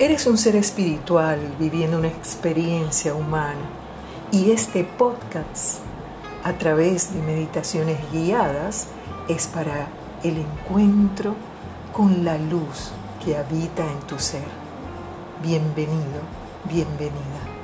Eres un ser espiritual viviendo una experiencia humana y este podcast a través de meditaciones guiadas es para el encuentro con la luz que habita en tu ser. Bienvenido, bienvenida.